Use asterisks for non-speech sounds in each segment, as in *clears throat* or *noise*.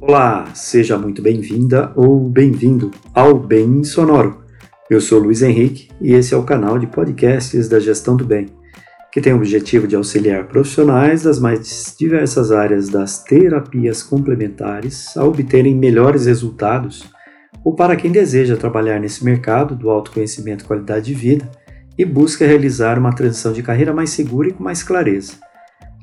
Olá, seja muito bem-vinda ou bem-vindo ao Bem Sonoro. Eu sou Luiz Henrique e esse é o canal de podcasts da Gestão do Bem, que tem o objetivo de auxiliar profissionais das mais diversas áreas das terapias complementares a obterem melhores resultados ou para quem deseja trabalhar nesse mercado do autoconhecimento e qualidade de vida e busca realizar uma transição de carreira mais segura e com mais clareza.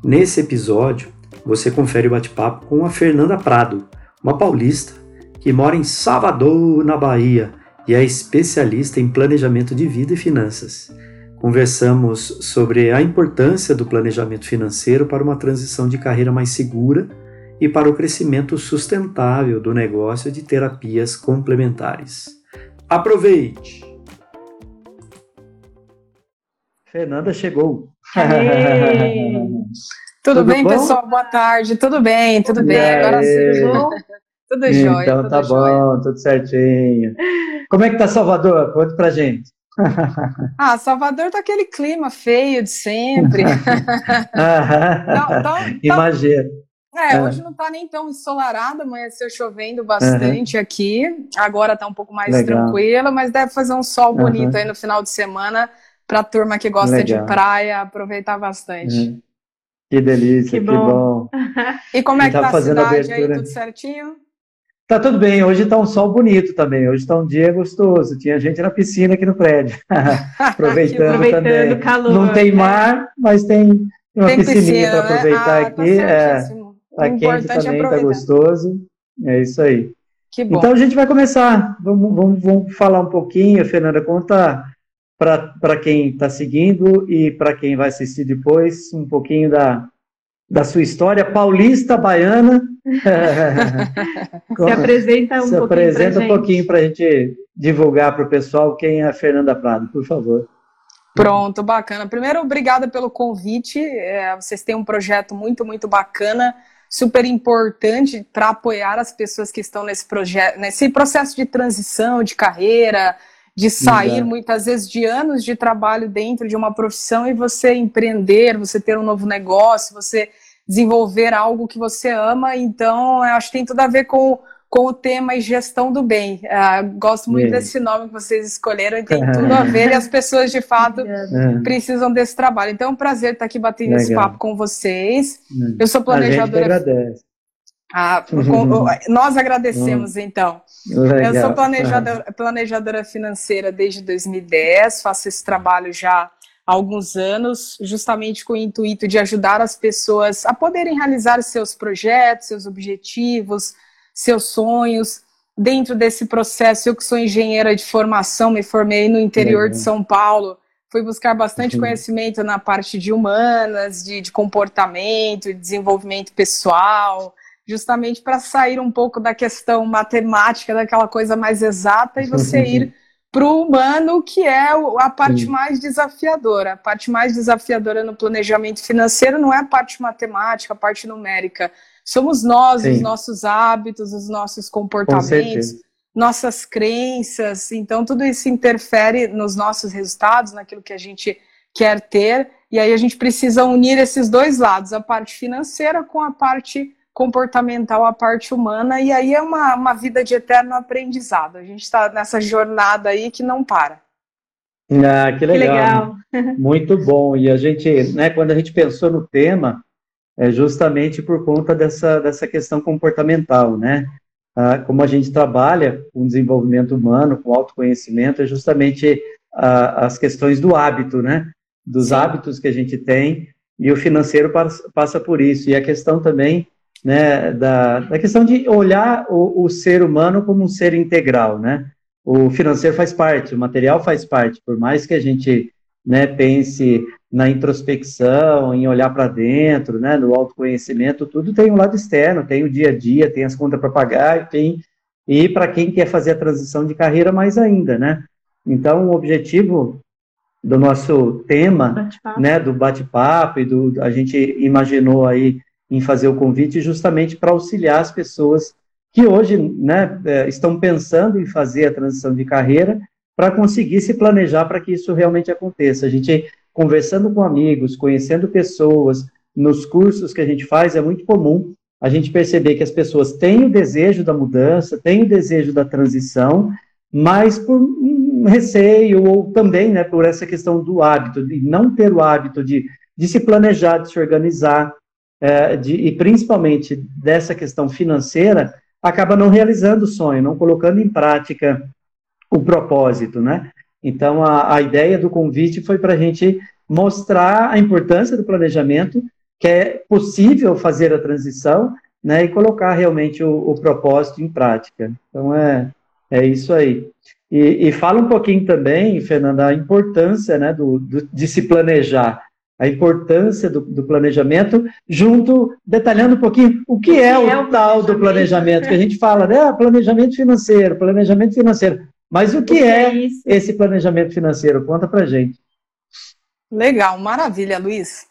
Nesse episódio, você confere o bate-papo com a Fernanda Prado, uma paulista que mora em Salvador, na Bahia, e é especialista em planejamento de vida e finanças. Conversamos sobre a importância do planejamento financeiro para uma transição de carreira mais segura e para o crescimento sustentável do negócio de terapias complementares. Aproveite! Fernanda chegou. *laughs* Tudo, tudo, bem, bom? pessoal? Boa tarde. Tudo bem, tudo bem. Agora sim. Tudo jóia. Então tá jóia. bom, tudo certinho. Como é que tá Salvador? Conta pra gente. Ah, Salvador tá aquele clima feio de sempre. não, *laughs* tá, Imagina. É, é, hoje não tá nem tão ensolarado, amanheceu chovendo bastante uhum. aqui. Agora tá um pouco mais Legal. tranquilo, mas deve fazer um sol bonito uhum. aí no final de semana para a turma que gosta Legal. de praia aproveitar bastante. Uhum. Que delícia, que bom. Que bom. *laughs* E como é que tá, tá a cidade aí, tudo certinho? Tá tudo bem, hoje tá um sol bonito também, hoje tá um dia gostoso, tinha gente na piscina aqui no prédio, *laughs* *laughs* aproveitando, aproveitando também. Calor, Não tem né? mar, mas tem uma tem piscininha para né? aproveitar né? ah, aqui, tá é, tá quente é também, tá gostoso, é isso aí. Então a gente vai começar, vamos, vamos, vamos falar um pouquinho, Fernanda, conta para quem está seguindo e para quem vai assistir depois, um pouquinho da, da sua história paulista, baiana. *laughs* se apresenta um se pouquinho apresenta um pouquinho para a gente divulgar para o pessoal quem é a Fernanda Prado, por favor. Pronto, bacana. Primeiro, obrigada pelo convite. É, vocês têm um projeto muito, muito bacana, super importante para apoiar as pessoas que estão nesse projeto, nesse processo de transição de carreira, de sair Exato. muitas vezes de anos de trabalho dentro de uma profissão e você empreender, você ter um novo negócio, você desenvolver algo que você ama. Então, acho que tem tudo a ver com, com o tema e gestão do bem. Uh, gosto muito é. desse nome que vocês escolheram e tem tudo a *laughs* ver e as pessoas de fato é. precisam desse trabalho. Então, é um prazer estar aqui batendo Legal. esse papo com vocês. É. Eu sou planejadora. Ah, nós agradecemos, então. Legal. Eu sou planejadora, planejadora financeira desde 2010, faço esse trabalho já há alguns anos, justamente com o intuito de ajudar as pessoas a poderem realizar seus projetos, seus objetivos, seus sonhos. Dentro desse processo, eu que sou engenheira de formação, me formei no interior Legal. de São Paulo, fui buscar bastante uhum. conhecimento na parte de humanas, de, de comportamento, de desenvolvimento pessoal, justamente para sair um pouco da questão matemática, daquela coisa mais exata, e você *laughs* ir para o humano, que é a parte mais desafiadora. A parte mais desafiadora no planejamento financeiro não é a parte matemática, a parte numérica. Somos nós, Sim. os nossos hábitos, os nossos comportamentos, nossas crenças. Então, tudo isso interfere nos nossos resultados, naquilo que a gente quer ter. E aí a gente precisa unir esses dois lados, a parte financeira com a parte comportamental a parte humana, e aí é uma, uma vida de eterno aprendizado. A gente está nessa jornada aí que não para. Ah, que legal. Que legal. *laughs* Muito bom. E a gente, né, quando a gente pensou no tema, é justamente por conta dessa, dessa questão comportamental, né? Ah, como a gente trabalha com desenvolvimento humano, com autoconhecimento, é justamente ah, as questões do hábito, né? Dos Sim. hábitos que a gente tem, e o financeiro passa, passa por isso. E a questão também né, da, da questão de olhar o, o, ser humano como um ser integral, né? O financeiro faz parte, o material faz parte, por mais que a gente né, pense na introspecção, em olhar para dentro, né, no autoconhecimento, tudo tem um lado externo, tem o dia a dia, tem as contas para pagar, tem e para quem quer fazer a transição de carreira mais ainda, né? Então, o objetivo do nosso tema, bate né, do bate-papo e do a gente imaginou aí em fazer o convite justamente para auxiliar as pessoas que hoje né, é, estão pensando em fazer a transição de carreira para conseguir se planejar para que isso realmente aconteça. A gente, conversando com amigos, conhecendo pessoas, nos cursos que a gente faz, é muito comum a gente perceber que as pessoas têm o desejo da mudança, têm o desejo da transição, mas por um receio ou também né, por essa questão do hábito, de não ter o hábito de, de se planejar, de se organizar, é, de, e principalmente dessa questão financeira, acaba não realizando o sonho, não colocando em prática o propósito, né? Então, a, a ideia do convite foi para a gente mostrar a importância do planejamento, que é possível fazer a transição, né, e colocar realmente o, o propósito em prática. Então, é, é isso aí. E, e, fala um pouquinho também, Fernanda, a importância né, do, do de se planejar, a importância do, do, planejamento, junto, detalhando um pouquinho o que, é, o, é o tal do planejamento, que a gente *laughs* fala, né, ah, planejamento financeiro, planejamento financeiro. Mas o que, o que é, é esse planejamento financeiro? Conta pra gente. Legal, maravilha, Luiz.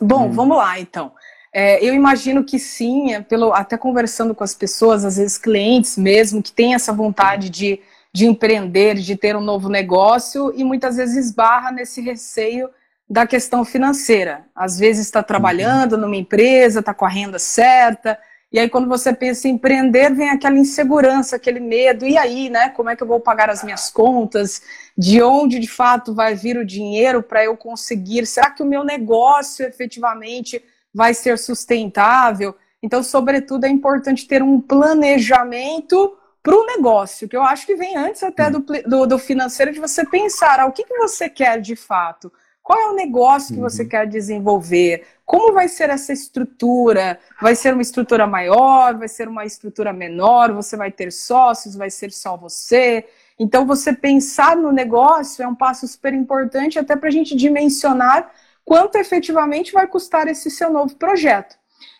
Bom, hum. vamos lá então. É, eu imagino que sim, é pelo, até conversando com as pessoas, às vezes clientes mesmo, que têm essa vontade de, de empreender, de ter um novo negócio e muitas vezes esbarra nesse receio da questão financeira. Às vezes está trabalhando numa empresa, está com a renda certa, e aí, quando você pensa em empreender, vem aquela insegurança, aquele medo. E aí, né? Como é que eu vou pagar as minhas contas? De onde de fato vai vir o dinheiro para eu conseguir? Será que o meu negócio efetivamente vai ser sustentável? Então, sobretudo, é importante ter um planejamento para o negócio, que eu acho que vem antes até do, do, do financeiro, de você pensar ah, o que, que você quer de fato. Qual é o negócio que você uhum. quer desenvolver? Como vai ser essa estrutura? Vai ser uma estrutura maior? Vai ser uma estrutura menor? Você vai ter sócios? Vai ser só você? Então, você pensar no negócio é um passo super importante, até para a gente dimensionar quanto efetivamente vai custar esse seu novo projeto.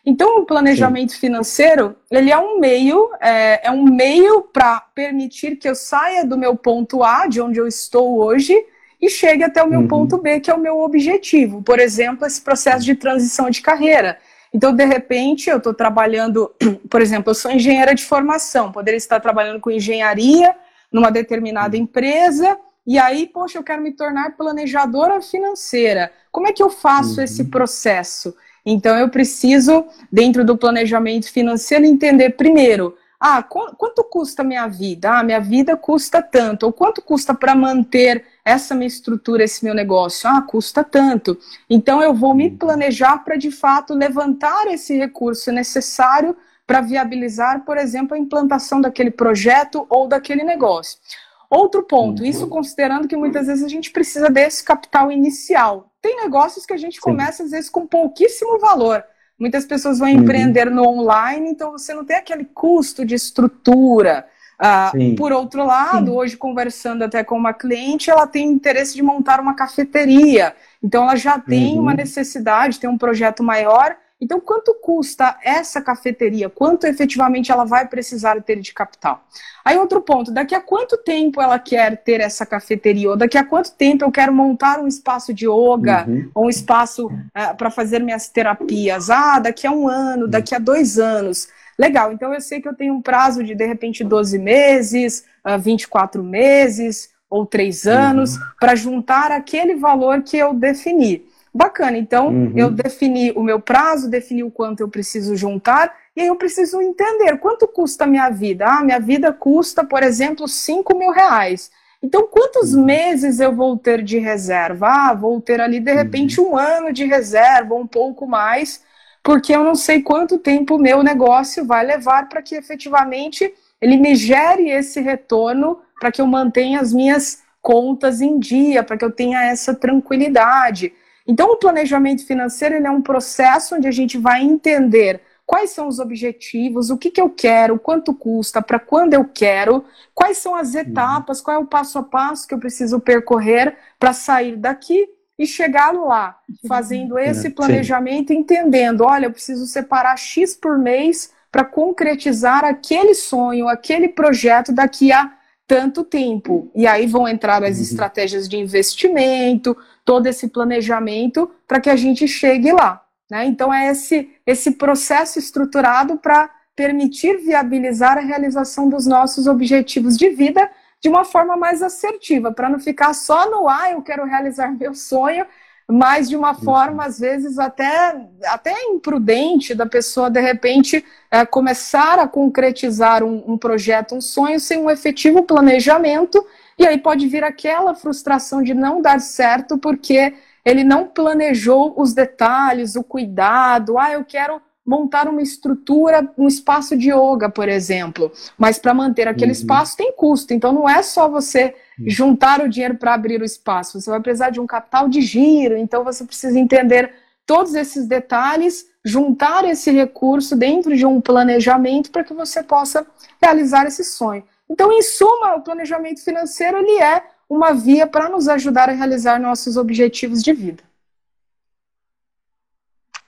Então, o planejamento Sim. financeiro, ele é um meio, é, é um meio para permitir que eu saia do meu ponto A, de onde eu estou hoje, e chegue até o meu uhum. ponto B, que é o meu objetivo. Por exemplo, esse processo de transição de carreira. Então, de repente, eu estou trabalhando, *clears throat* por exemplo, eu sou engenheira de formação, poderia estar trabalhando com engenharia numa determinada empresa, e aí, poxa, eu quero me tornar planejadora financeira. Como é que eu faço uhum. esse processo? Então, eu preciso, dentro do planejamento financeiro, entender primeiro ah, quanto custa minha vida? Ah, minha vida custa tanto. Ou quanto custa para manter essa minha estrutura, esse meu negócio? Ah, custa tanto. Então eu vou me uhum. planejar para de fato levantar esse recurso necessário para viabilizar, por exemplo, a implantação daquele projeto ou daquele negócio. Outro ponto, isso considerando que muitas vezes a gente precisa desse capital inicial. Tem negócios que a gente começa, às vezes, com pouquíssimo valor. Muitas pessoas vão uhum. empreender no online, então você não tem aquele custo de estrutura. Ah, por outro lado, Sim. hoje conversando até com uma cliente, ela tem interesse de montar uma cafeteria. Então ela já tem uhum. uma necessidade, tem um projeto maior então, quanto custa essa cafeteria? Quanto efetivamente ela vai precisar ter de capital? Aí, outro ponto: daqui a quanto tempo ela quer ter essa cafeteria? Ou daqui a quanto tempo eu quero montar um espaço de yoga, uhum. ou um espaço uh, eh, para fazer minhas terapias? Ah, daqui a um ano, daqui a dois anos. Legal, então eu sei que eu tenho um prazo de, de repente, 12 meses, uh, 24 meses ou três anos, uhum. para juntar aquele valor que eu defini. Bacana, então uhum. eu defini o meu prazo, defini o quanto eu preciso juntar, e aí eu preciso entender quanto custa a minha vida. Ah, minha vida custa, por exemplo, 5 mil reais. Então, quantos uhum. meses eu vou ter de reserva? Ah, vou ter ali, de repente, uhum. um ano de reserva, um pouco mais, porque eu não sei quanto tempo o meu negócio vai levar para que efetivamente ele me gere esse retorno, para que eu mantenha as minhas contas em dia, para que eu tenha essa tranquilidade. Então, o planejamento financeiro é um processo onde a gente vai entender quais são os objetivos, o que, que eu quero, quanto custa, para quando eu quero, quais são as etapas, qual é o passo a passo que eu preciso percorrer para sair daqui e chegar lá, fazendo *laughs* esse planejamento, entendendo, olha, eu preciso separar X por mês para concretizar aquele sonho, aquele projeto daqui a tanto tempo. E aí vão entrar as uhum. estratégias de investimento, todo esse planejamento para que a gente chegue lá. Né? Então, é esse, esse processo estruturado para permitir viabilizar a realização dos nossos objetivos de vida de uma forma mais assertiva, para não ficar só no ah, eu quero realizar *laughs* meu sonho, mas de uma forma, às vezes, até, até imprudente da pessoa, de repente, é, começar a concretizar um, um projeto, um sonho, sem um efetivo planejamento, e aí pode vir aquela frustração de não dar certo, porque ele não planejou os detalhes, o cuidado, ah, eu quero montar uma estrutura, um espaço de yoga, por exemplo. Mas para manter aquele uhum. espaço tem custo. Então não é só você uhum. juntar o dinheiro para abrir o espaço. Você vai precisar de um capital de giro. Então você precisa entender todos esses detalhes, juntar esse recurso dentro de um planejamento para que você possa realizar esse sonho. Então, em suma, o planejamento financeiro ele é uma via para nos ajudar a realizar nossos objetivos de vida.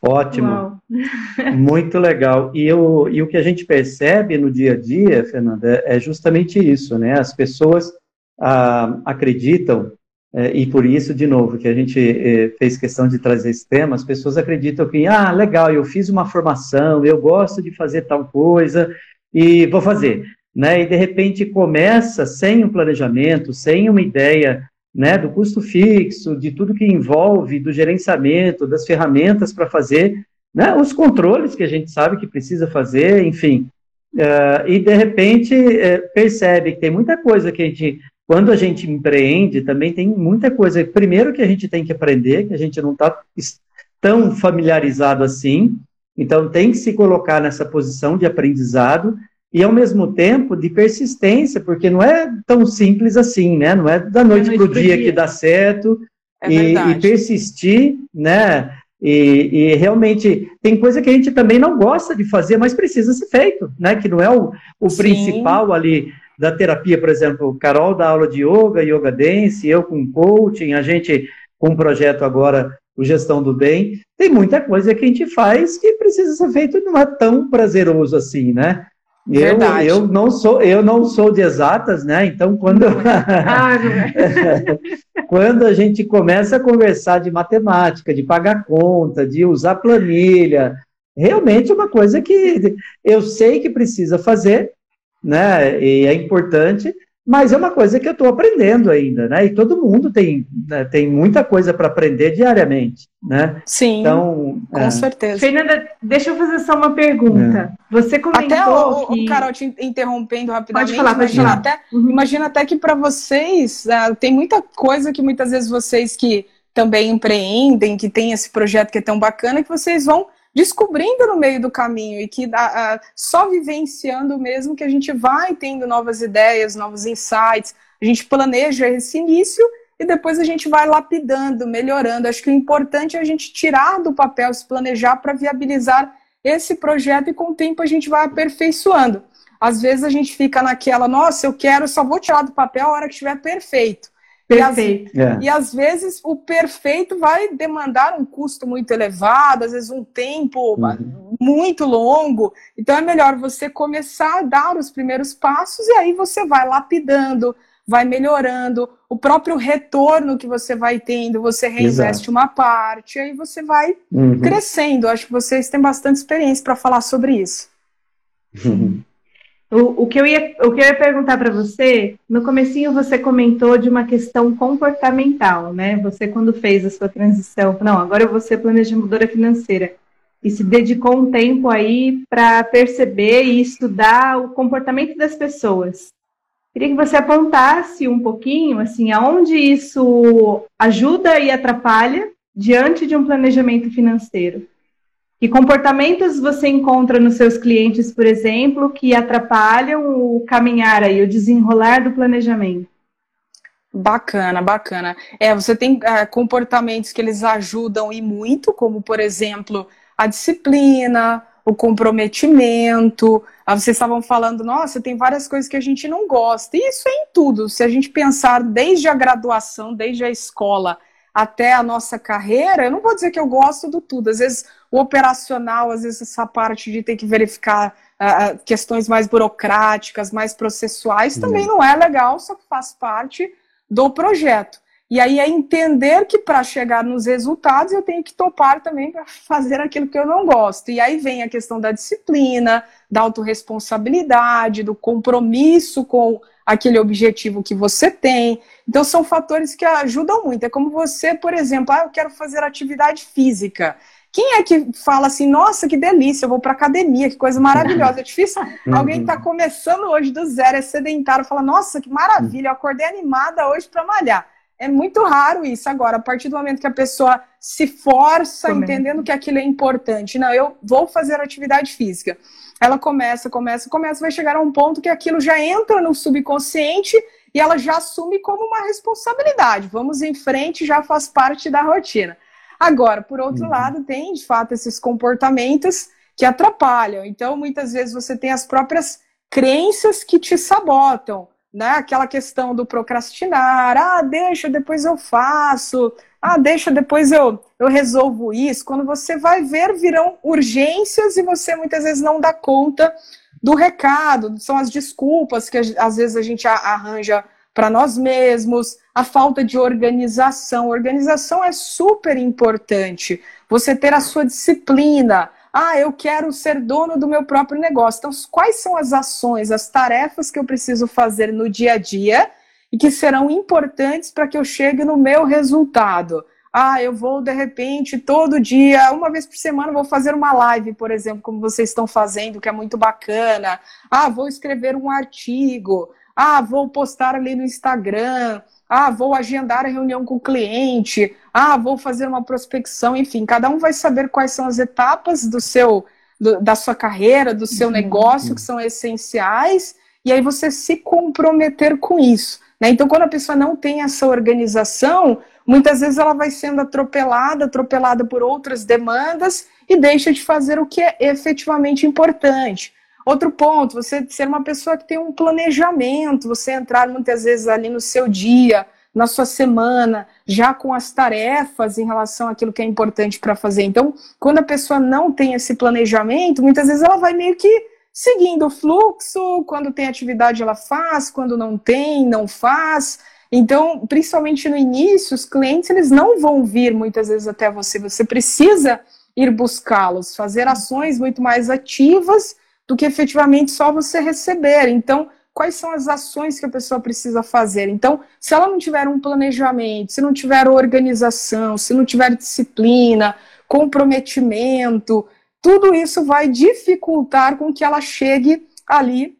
Ótimo, Uau. *laughs* muito legal. E, eu, e o que a gente percebe no dia a dia, Fernanda, é justamente isso, né? As pessoas ah, acreditam, é, e por isso, de novo, que a gente é, fez questão de trazer esse tema, as pessoas acreditam que, ah, legal, eu fiz uma formação, eu gosto de fazer tal coisa, e vou fazer. Né? E de repente começa sem um planejamento, sem uma ideia né, do custo fixo, de tudo que envolve, do gerenciamento, das ferramentas para fazer, né, os controles que a gente sabe que precisa fazer, enfim. Uh, e de repente uh, percebe que tem muita coisa que a gente, quando a gente empreende, também tem muita coisa. Primeiro que a gente tem que aprender, que a gente não está tão familiarizado assim, então tem que se colocar nessa posição de aprendizado e ao mesmo tempo de persistência, porque não é tão simples assim, né? Não é da noite, é para o dia, dia, que dá certo é e, e, persistir, né? E, e, realmente tem coisa que a gente também não gosta de fazer, mas precisa ser feito, né? Que não é o, o principal ali da terapia, por exemplo, Carol dá aula de yoga, yoga dance, eu com coaching, a gente com um projeto agora, o Gestão do Bem, tem muita coisa que a gente faz que precisa ser feito e não é tão prazeroso assim, né? Eu, eu não sou eu não sou de exatas, né? Então quando ah, é. *laughs* quando a gente começa a conversar de matemática, de pagar conta, de usar planilha, realmente é uma coisa que eu sei que precisa fazer, né? E é importante, mas é uma coisa que eu estou aprendendo ainda, né? E todo mundo tem, né, tem muita coisa para aprender diariamente, né? Sim, então, com é... certeza. Fernanda, deixa eu fazer só uma pergunta. É. Você comentou até o, que... o Carol te interrompendo rapidamente. Pode falar, pode imagina falar. Até, uhum. Imagina até que para vocês uh, tem muita coisa que muitas vezes vocês que também empreendem, que tem esse projeto que é tão bacana, que vocês vão descobrindo no meio do caminho e que a, a, só vivenciando mesmo que a gente vai tendo novas ideias, novos insights, a gente planeja esse início e depois a gente vai lapidando, melhorando. Acho que o importante é a gente tirar do papel, se planejar para viabilizar esse projeto e com o tempo a gente vai aperfeiçoando. Às vezes a gente fica naquela, nossa, eu quero, só vou tirar do papel a hora que estiver perfeito. Perfeito. E, as, é. e às vezes o perfeito vai demandar um custo muito elevado, às vezes um tempo uhum. muito longo. Então é melhor você começar a dar os primeiros passos e aí você vai lapidando, vai melhorando. O próprio retorno que você vai tendo, você reinveste Exato. uma parte, aí você vai uhum. crescendo. Acho que vocês têm bastante experiência para falar sobre isso. Uhum. *laughs* O, que eu ia, o que eu ia perguntar para você, no comecinho você comentou de uma questão comportamental, né? Você quando fez a sua transição, não, agora eu vou ser planejadora financeira, e se dedicou um tempo aí para perceber e estudar o comportamento das pessoas. Queria que você apontasse um pouquinho, assim, aonde isso ajuda e atrapalha diante de um planejamento financeiro. Que comportamentos você encontra nos seus clientes, por exemplo, que atrapalham o caminhar aí, o desenrolar do planejamento? Bacana, bacana. É, você tem é, comportamentos que eles ajudam e muito, como por exemplo a disciplina, o comprometimento. Ah, vocês estavam falando, nossa, tem várias coisas que a gente não gosta. E isso é em tudo. Se a gente pensar desde a graduação, desde a escola até a nossa carreira, eu não vou dizer que eu gosto do tudo. Às vezes o operacional, às vezes essa parte de ter que verificar uh, questões mais burocráticas, mais processuais, também não é legal, só que faz parte do projeto. E aí é entender que para chegar nos resultados eu tenho que topar também para *laughs* fazer aquilo que eu não gosto. E aí vem a questão da disciplina, da autorresponsabilidade, do compromisso com aquele objetivo que você tem. Então, são fatores que ajudam muito. É como você, por exemplo, ah, eu quero fazer atividade física. Quem é que fala assim, nossa, que delícia, eu vou para academia, que coisa maravilhosa. É difícil *laughs* uhum. alguém está começando hoje do zero, é sedentário, fala, nossa, que maravilha, eu acordei animada hoje para malhar. É muito raro isso agora, a partir do momento que a pessoa se força, Também. entendendo que aquilo é importante. Não, eu vou fazer atividade física. Ela começa, começa, começa, vai chegar a um ponto que aquilo já entra no subconsciente e ela já assume como uma responsabilidade. Vamos em frente, já faz parte da rotina. Agora, por outro uhum. lado, tem de fato esses comportamentos que atrapalham. Então, muitas vezes você tem as próprias crenças que te sabotam né? Aquela questão do procrastinar, ah, deixa, depois eu faço, ah, deixa, depois eu, eu resolvo isso. Quando você vai ver, virão urgências e você muitas vezes não dá conta do recado, são as desculpas que às vezes a gente arranja para nós mesmos, a falta de organização. Organização é super importante. Você ter a sua disciplina, ah, eu quero ser dono do meu próprio negócio. Então, quais são as ações, as tarefas que eu preciso fazer no dia a dia e que serão importantes para que eu chegue no meu resultado? Ah, eu vou de repente todo dia, uma vez por semana, vou fazer uma live, por exemplo, como vocês estão fazendo, que é muito bacana. Ah, vou escrever um artigo. Ah, vou postar ali no Instagram. Ah, vou agendar a reunião com o cliente. Ah, vou fazer uma prospecção. Enfim, cada um vai saber quais são as etapas do seu, do, da sua carreira, do seu uhum. negócio que são essenciais. E aí você se comprometer com isso. Né? Então, quando a pessoa não tem essa organização, muitas vezes ela vai sendo atropelada, atropelada por outras demandas e deixa de fazer o que é efetivamente importante. Outro ponto, você ser uma pessoa que tem um planejamento, você entrar muitas vezes ali no seu dia, na sua semana, já com as tarefas em relação àquilo que é importante para fazer. Então, quando a pessoa não tem esse planejamento, muitas vezes ela vai meio que seguindo o fluxo, quando tem atividade ela faz, quando não tem, não faz. Então, principalmente no início, os clientes eles não vão vir muitas vezes até você, você precisa ir buscá-los, fazer ações muito mais ativas do que efetivamente só você receber. Então, quais são as ações que a pessoa precisa fazer? Então, se ela não tiver um planejamento, se não tiver organização, se não tiver disciplina, comprometimento, tudo isso vai dificultar com que ela chegue ali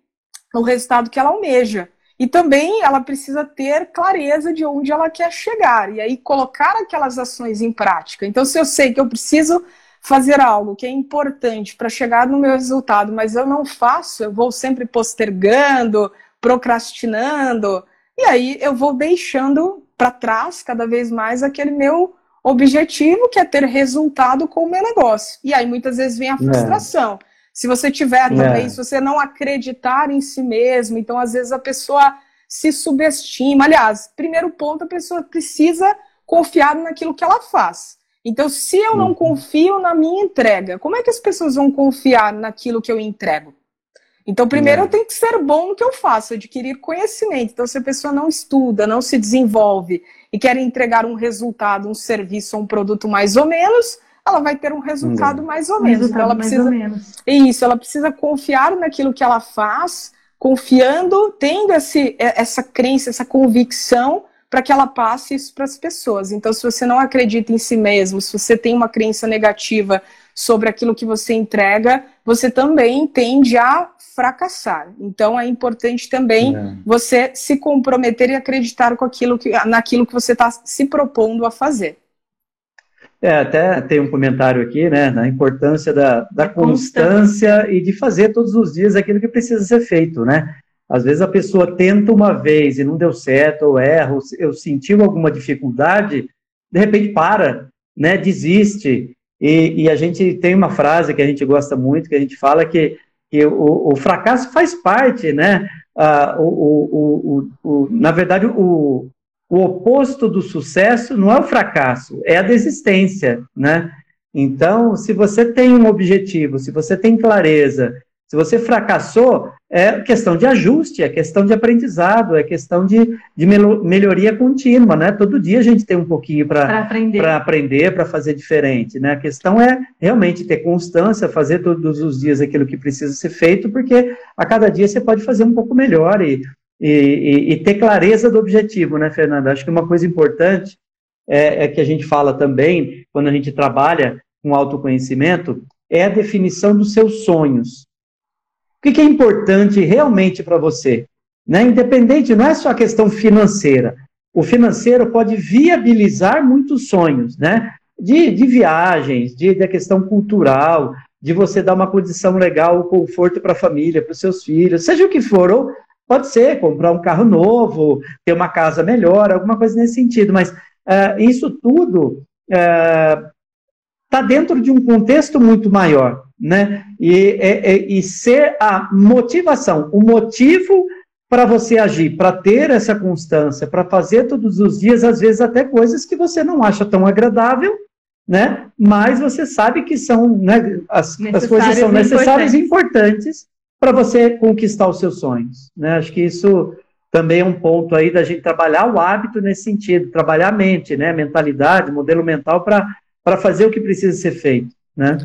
no resultado que ela almeja. E também ela precisa ter clareza de onde ela quer chegar e aí colocar aquelas ações em prática. Então, se eu sei que eu preciso fazer algo que é importante para chegar no meu resultado, mas eu não faço, eu vou sempre postergando, procrastinando, e aí eu vou deixando para trás cada vez mais aquele meu objetivo, que é ter resultado com o meu negócio. E aí muitas vezes vem a é. frustração. É. Se você tiver também, é. se você não acreditar em si mesmo, então às vezes a pessoa se subestima. Aliás, primeiro ponto, a pessoa precisa confiar naquilo que ela faz. Então, se eu não uhum. confio na minha entrega, como é que as pessoas vão confiar naquilo que eu entrego? Então, primeiro eu tenho que ser bom no que eu faço, adquirir conhecimento. Então, se a pessoa não estuda, não se desenvolve e quer entregar um resultado, um serviço ou um produto mais ou menos, ela vai ter um resultado mais ou menos. Então, ela precisa. Isso, ela precisa confiar naquilo que ela faz, confiando, tendo esse, essa crença, essa convicção para que ela passe isso para as pessoas. Então, se você não acredita em si mesmo, se você tem uma crença negativa sobre aquilo que você entrega, você também tende a fracassar. Então, é importante também é. você se comprometer e acreditar com aquilo que, naquilo que você está se propondo a fazer. É, até tem um comentário aqui, né, na importância da, da constância e de fazer todos os dias aquilo que precisa ser feito, né? Às vezes a pessoa tenta uma vez e não deu certo, ou erra, ou, sentiu alguma dificuldade, de repente para, né, desiste. E, e, a gente tem uma frase que a gente gosta muito, que a gente fala que, que o, o fracasso faz parte, né? Ah, o, o, na verdade, o, o oposto do sucesso não é o fracasso, é a desistência, né? Então, se você tem um objetivo, se você tem clareza, se você fracassou, é questão de ajuste, é questão de aprendizado, é questão de, de melhoria contínua, né? Todo dia a gente tem um pouquinho para aprender, aprender para fazer diferente, né? A questão é realmente ter constância, fazer todos os dias aquilo que precisa ser feito, porque a cada dia você pode fazer um pouco melhor e, e, e, e, ter clareza do objetivo, né, Fernanda? Acho que uma coisa importante é, é que a gente fala também, quando a gente trabalha com autoconhecimento, é a definição dos seus sonhos. O que, é importante realmente para você? Né? Independente, não é só a questão financeira. O financeiro pode viabilizar muitos sonhos, né? De, de viagens, de, da questão cultural, de você dar uma condição legal, conforto para a família, para os seus filhos, seja o que for, ou pode ser comprar um carro novo, ter uma casa melhor, alguma coisa nesse sentido, mas uh, isso tudo está eh, uh, dentro de um contexto muito maior, né? E, e, e ser a motivação, o motivo para você agir, para ter essa constância, para fazer todos os dias, às vezes até coisas que você não acha tão agradável, né? Mas você sabe que são, né? As, as coisas são necessárias e importantes para você conquistar os seus sonhos, né? Acho que isso também é um ponto aí da gente trabalhar o hábito nesse sentido, trabalhar a mente, né? Mentalidade, modelo mental para fazer o que precisa ser feito, né?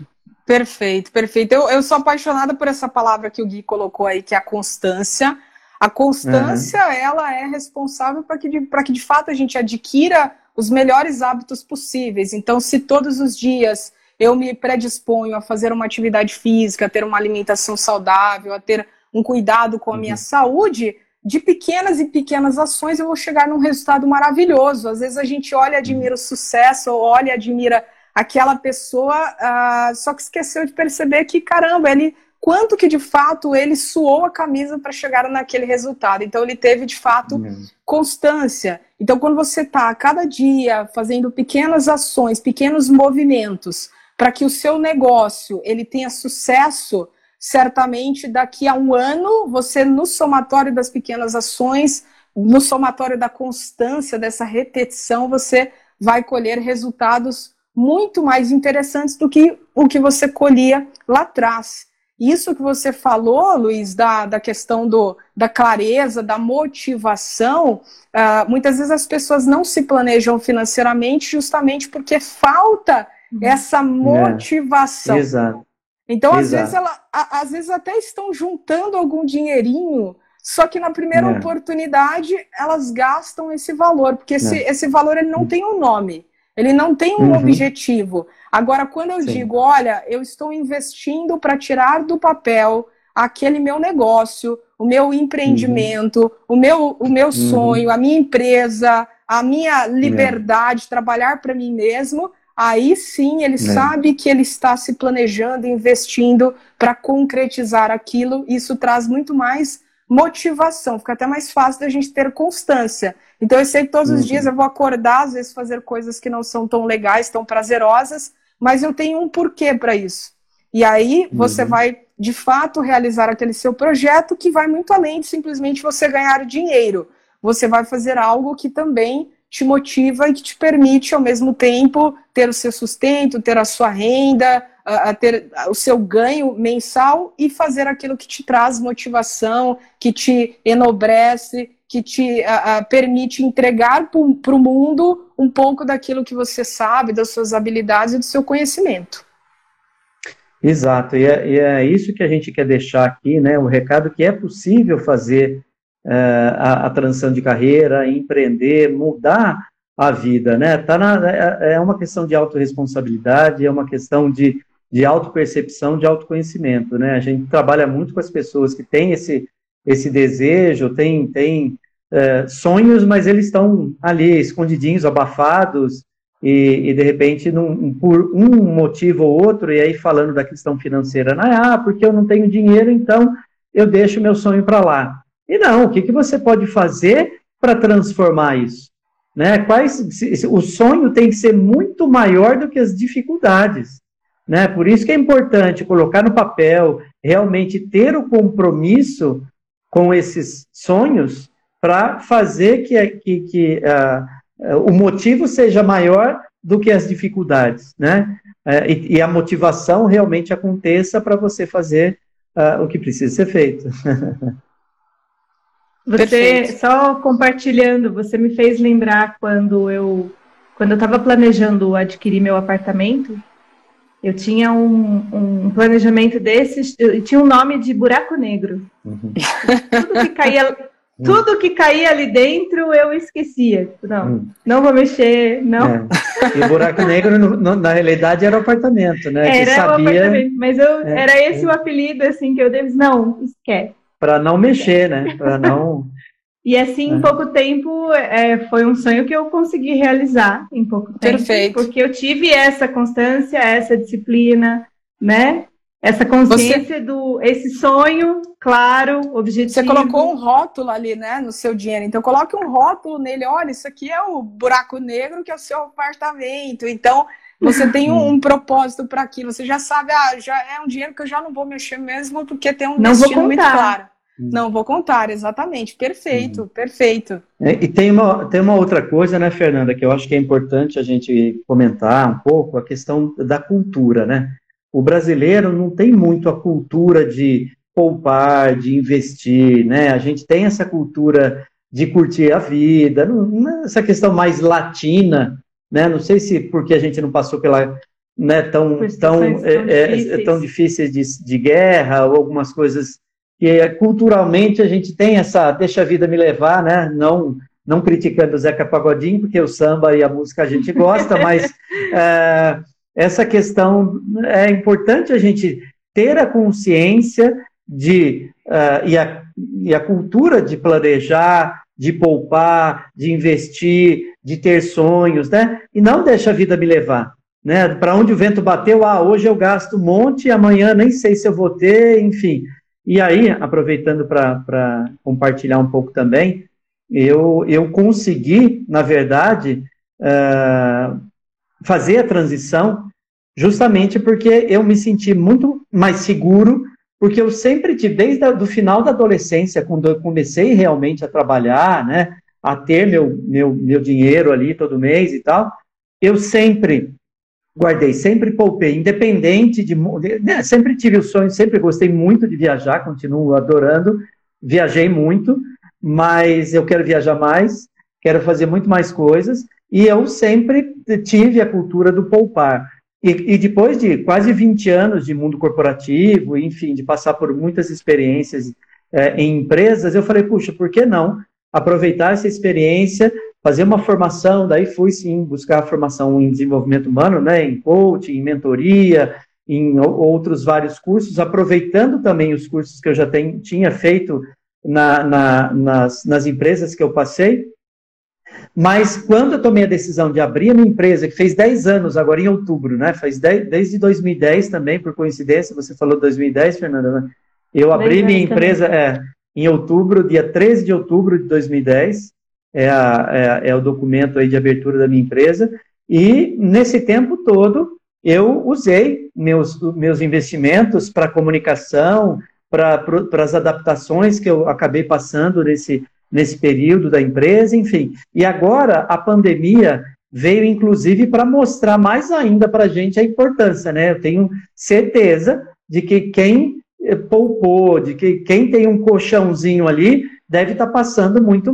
Perfeito, perfeito. Eu, eu sou apaixonada por essa palavra que o Gui colocou aí, que é a constância a constância, uhum. ela é responsável para que, que de fato a gente adquira os melhores hábitos possíveis. Então, se todos os dias eu me predisponho a fazer uma atividade física, a ter uma alimentação saudável, a ter um cuidado com a minha uhum. saúde, de pequenas e pequenas ações eu vou chegar num resultado maravilhoso. Às vezes a gente olha e admira o sucesso, ou olha e admira aquela pessoa, uh, só que esqueceu de perceber que, caramba, ele quanto que de fato ele suou a camisa para chegar naquele resultado. Então ele teve de fato uhum. constância. Então quando você está a cada dia fazendo pequenas ações, pequenos movimentos para que o seu negócio ele tenha sucesso, certamente daqui a um ano você no somatório das pequenas ações, no somatório da constância dessa repetição, você vai colher resultados muito mais interessantes do que o que você colhia lá atrás. Isso que você falou, Luiz, da, da questão do, da clareza, da motivação, uh, muitas vezes as pessoas não se planejam financeiramente justamente porque falta uhum. essa é. motivação. É. Exato. Então, às vezes, ela, a, às vezes até estão juntando algum dinheirinho, só que na primeira é. oportunidade elas gastam esse valor, porque esse, é. esse valor ele não tem um nome, ele não tem um uhum. objetivo. Agora, quando eu Sim. digo, olha, eu estou investindo para tirar do papel aquele meu negócio, o meu empreendimento, uhum. o meu, o meu uhum. sonho, a minha empresa, a minha liberdade, é. trabalhar para mim mesmo, aí sim ele é. sabe que ele está se planejando, investindo para concretizar aquilo. Isso traz muito mais motivação, fica até mais fácil da gente ter constância. Então eu sei que todos uhum. os dias eu vou acordar, às vezes fazer coisas que não são tão legais, tão prazerosas, mas eu tenho um porquê para isso. E aí você uhum. vai, de fato, realizar aquele seu projeto que vai muito além de simplesmente você ganhar dinheiro. Você vai fazer algo que também te motiva e que te permite, ao mesmo tempo, ter o seu sustento, ter a sua renda, a, ter o seu ganho mensal e fazer aquilo que te traz motivação, que te enobrece, que te a, a, permite entregar para o mundo um pouco daquilo que você sabe, das suas habilidades e do seu conhecimento. Exato, e é, e é isso que a gente quer deixar aqui, né? O recado que é possível fazer uh, a, a, transição de carreira, empreender, mudar a vida, né? Tá na, é, é uma questão de autorresponsabilidade, é uma questão de, de autopercepção, de autoconhecimento, né? A gente trabalha muito com as pessoas que têm esse esse desejo, tem, tem é, sonhos, mas eles estão ali escondidinhos, abafados, e, e de repente, num, por um motivo ou outro, e aí falando da questão financeira, ah, porque eu não tenho dinheiro, então eu deixo meu sonho para lá. E não, o que, que você pode fazer para transformar isso? Né? Quais, o sonho tem que ser muito maior do que as dificuldades. Né? Por isso que é importante colocar no papel, realmente ter o compromisso com esses sonhos para fazer que, que, que uh, o motivo seja maior do que as dificuldades, né? Uh, e, e, a motivação realmente aconteça para você fazer o que precisa ser feito. *laughs* Você, só compartilhando, você me fez lembrar quando eu quando eu estava planejando adquirir meu apartamento, eu tinha um, um planejamento desses, eu tinha um nome de buraco negro. Uhum. Tudo que caía, *laughs* tudo que caía ali dentro eu esquecia. Não, hum. não vou mexer, não. É. E o buraco negro, no, no, na realidade, era o apartamento, né? Era sabia... o apartamento, mas eu, é, era esse o apelido, assim, que eu devo. Não, esquece. Para não mexer, né? Para não. E assim, em é. pouco tempo, é, foi um sonho que eu consegui realizar em pouco tempo. Perfeito. Porque eu tive essa constância, essa disciplina, né? Essa consciência você, do esse sonho, claro, objetivo. Você colocou um rótulo ali, né, no seu dinheiro. Então coloque um rótulo nele. Olha, isso aqui é o buraco negro que é o seu apartamento. Então você tem um, um propósito para aquilo. Você já sabe, ah, já é um dinheiro que eu já não vou mexer mesmo porque tem um não destino muito claro. Hum. Não vou contar, exatamente. Perfeito, uhum. perfeito. É, e tem uma, tem uma outra coisa, né, Fernanda, que eu acho que é importante a gente comentar um pouco, a questão da cultura, né? o brasileiro não tem muito a cultura de poupar, de investir, né? A gente tem essa cultura de curtir a vida, não, essa questão mais latina, né? Não sei se porque a gente não passou pela né, tão, tão, é, é, difíceis. tão difíceis de, de guerra ou algumas coisas que é, culturalmente a gente tem essa deixa a vida me levar, né? Não não criticando o Zeca Pagodinho, porque o samba e a música a gente gosta, *laughs* mas é, essa questão é importante a gente ter a consciência de uh, e, a, e a cultura de planejar, de poupar, de investir, de ter sonhos, né? E não deixa a vida me levar, né? Para onde o vento bateu, ah, hoje eu gasto um monte, amanhã nem sei se eu vou ter, enfim. E aí, aproveitando para compartilhar um pouco também, eu, eu consegui, na verdade, uh, fazer a transição justamente porque eu me senti muito mais seguro, porque eu sempre tive, desde o final da adolescência, quando eu comecei realmente a trabalhar, né, a ter meu, meu, meu dinheiro ali todo mês e tal, eu sempre guardei, sempre poupei, independente de. Né, sempre tive o sonho, sempre gostei muito de viajar, continuo adorando, viajei muito, mas eu quero viajar mais, quero fazer muito mais coisas, e eu sempre tive a cultura do poupar. E, e, depois de quase 20 anos de mundo corporativo, enfim, de passar por muitas experiências é, em empresas, eu falei, puxa, por que não aproveitar essa experiência, fazer uma formação, daí fui sim buscar a formação em desenvolvimento humano, né, em coaching, em mentoria, em outros vários cursos, aproveitando também os cursos que eu já tem, tinha feito na, na, nas, nas empresas que eu passei, mas quando eu tomei a decisão de abrir a minha empresa, que fez 10 anos agora em outubro, né? Faz 10, desde 2010 também, por coincidência, você falou 2010, Fernanda, né? Eu abri minha empresa é, em outubro, dia 13 de outubro de 2010, é, a, é, é o documento aí de abertura da minha empresa, e nesse tempo todo eu usei meus, meus investimentos para comunicação, para as adaptações que eu acabei passando nesse, nesse período da empresa, enfim. E agora a pandemia veio inclusive para mostrar mais ainda para a gente a importância, né? Eu tenho certeza de que quem eh, poupou, de que quem tem um colchãozinho ali deve estar tá passando muito,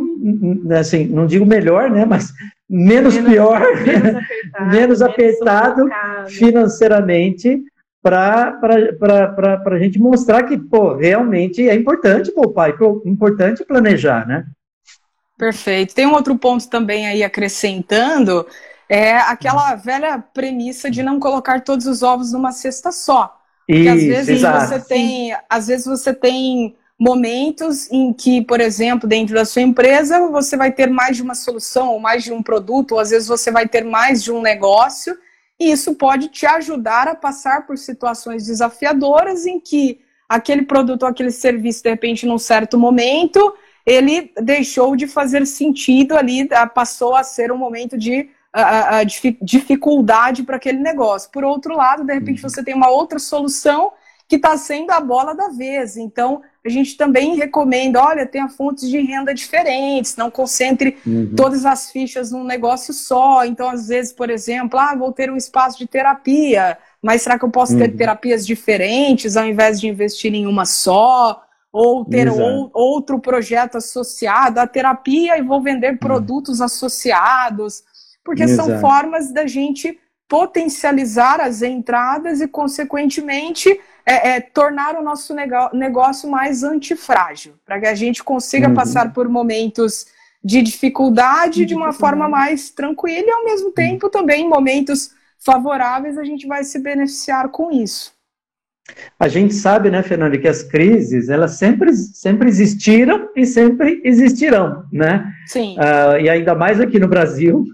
assim, não digo melhor, né? Mas menos, menos pior, menos *laughs* apertado, menos apertado financeiramente para a gente mostrar que, pô, realmente é importante poupar, é importante planejar, né? Perfeito. Tem um outro ponto também aí acrescentando, é aquela velha premissa de não colocar todos os ovos numa cesta só. Porque Isso, às vezes exato. você tem, às vezes você tem momentos em que, por exemplo, dentro da sua empresa, você vai ter mais de uma solução, ou mais de um produto, ou às vezes você vai ter mais de um negócio, e isso pode te ajudar a passar por situações desafiadoras em que aquele produto ou aquele serviço, de repente, num certo momento, ele deixou de fazer sentido ali, passou a ser um momento de a, a dificuldade para aquele negócio. Por outro lado, de repente, uhum. você tem uma outra solução que está sendo a bola da vez. Então, a gente também recomenda, olha, tenha fontes de renda diferentes, não concentre uhum. todas as fichas num negócio só. Então, às vezes, por exemplo, ah, vou ter um espaço de terapia, mas será que eu posso uhum. ter terapias diferentes ao invés de investir em uma só? Ou ter ou, outro projeto associado à terapia e vou vender uhum. produtos associados, porque Exato. são formas da gente potencializar as entradas e, consequentemente, é, é, tornar o nosso negócio mais antifrágil, para que a gente consiga uhum. passar por momentos de dificuldade de uma forma mais tranquila e, ao mesmo tempo, também em momentos favoráveis, a gente vai se beneficiar com isso. A gente sabe, né, Fernanda, que as crises, elas sempre, sempre existiram e sempre existirão, né? Sim. Uh, e ainda mais aqui no Brasil,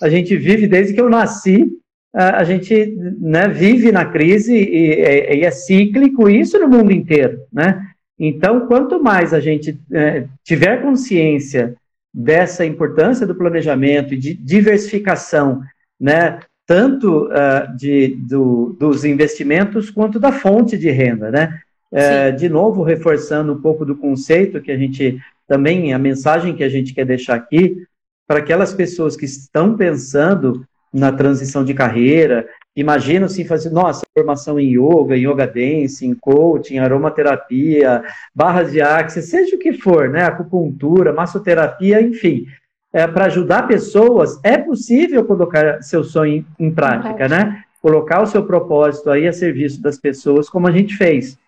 a gente vive desde que eu nasci, a gente né, vive na crise e, e, é cíclico, isso no mundo inteiro, né? Então, quanto mais a gente uh, tiver consciência dessa importância do planejamento e de diversificação, né, tanto uh, de, do, dos investimentos quanto da fonte de renda, né? É, de novo, reforçando um pouco do conceito que a gente também, a mensagem que a gente quer deixar aqui, para aquelas pessoas que estão pensando na transição de carreira, imaginam se fazer, nossa, formação em yoga, em yoga dance, em coaching, aromaterapia, barras de axis, seja o que for, né, acupuntura, massoterapia, enfim, é, para ajudar pessoas, é possível colocar seu sonho em, em prática, né? Colocar o seu propósito aí a serviço das pessoas, como a gente fez.